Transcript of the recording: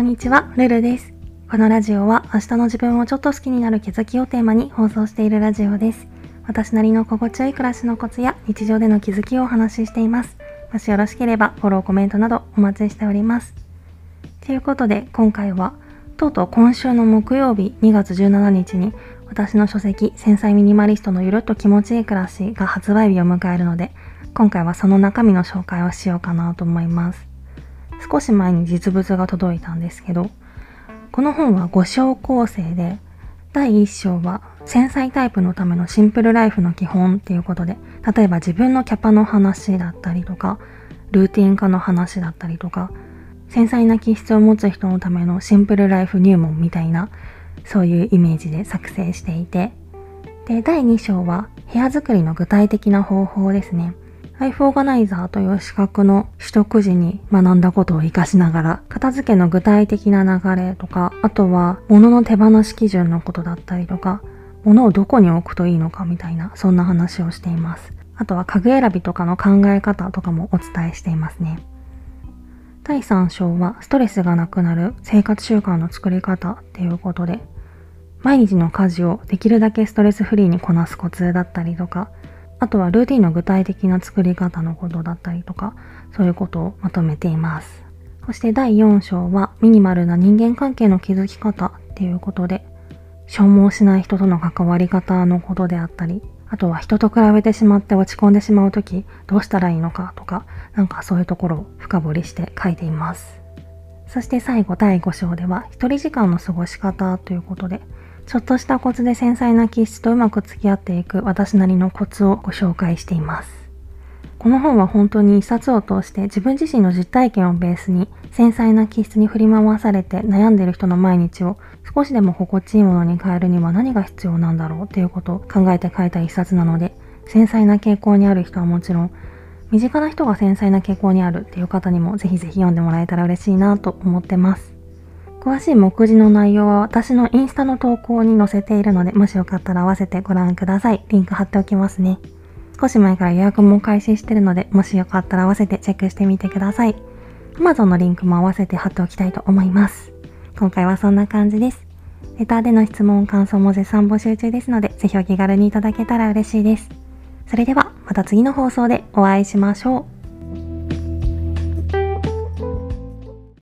こんにちは、ルルです。このラジオは明日の自分をちょっと好きになる気づきをテーマに放送しているラジオです。私なりの心地よい暮らしのコツや日常での気づきをお話ししています。もしよろしければフォロー、コメントなどお待ちしております。ということで今回はとうとう今週の木曜日2月17日に私の書籍繊細ミニマリストのゆるっと気持ちいい暮らしが発売日を迎えるので今回はその中身の紹介をしようかなと思います。少し前に実物が届いたんですけど、この本は5章構成で、第1章は繊細タイプのためのシンプルライフの基本っていうことで、例えば自分のキャパの話だったりとか、ルーティン化の話だったりとか、繊細な気質を持つ人のためのシンプルライフ入門みたいな、そういうイメージで作成していて、で、第2章は部屋作りの具体的な方法ですね。ライフオーガナイザーという資格の取得時に学んだことを活かしながら、片付けの具体的な流れとか、あとは物の手放し基準のことだったりとか、物をどこに置くといいのかみたいな、そんな話をしています。あとは家具選びとかの考え方とかもお伝えしていますね。第3章はストレスがなくなる生活習慣の作り方っていうことで、毎日の家事をできるだけストレスフリーにこなすコツだったりとか、あとはルーティンの具体的な作り方のことだったりとか、そういうことをまとめています。そして第4章はミニマルな人間関係の築き方っていうことで、消耗しない人との関わり方のことであったり、あとは人と比べてしまって落ち込んでしまうときどうしたらいいのかとか、なんかそういうところを深掘りして書いています。そして最後第5章では一人時間の過ごし方ということで、ちょっとしたコツで繊細な気質とうまく付き合っていく私なりのコツをご紹介しています。この本は本当に一冊を通して自分自身の実体験をベースに繊細な気質に振り回されて悩んでいる人の毎日を少しでも心地いいものに変えるには何が必要なんだろうということを考えて書いた一冊なので繊細な傾向にある人はもちろん身近な人が繊細な傾向にあるっていう方にもぜひぜひ読んでもらえたら嬉しいなと思ってます。詳しい目次の内容は私のインスタの投稿に載せているので、もしよかったら合わせてご覧ください。リンク貼っておきますね。少し前から予約も開始してるので、もしよかったら合わせてチェックしてみてください。Amazon のリンクも合わせて貼っておきたいと思います。今回はそんな感じです。レターでの質問、感想も絶賛募集中ですので、ぜひお気軽にいただけたら嬉しいです。それでは、また次の放送でお会いしましょう。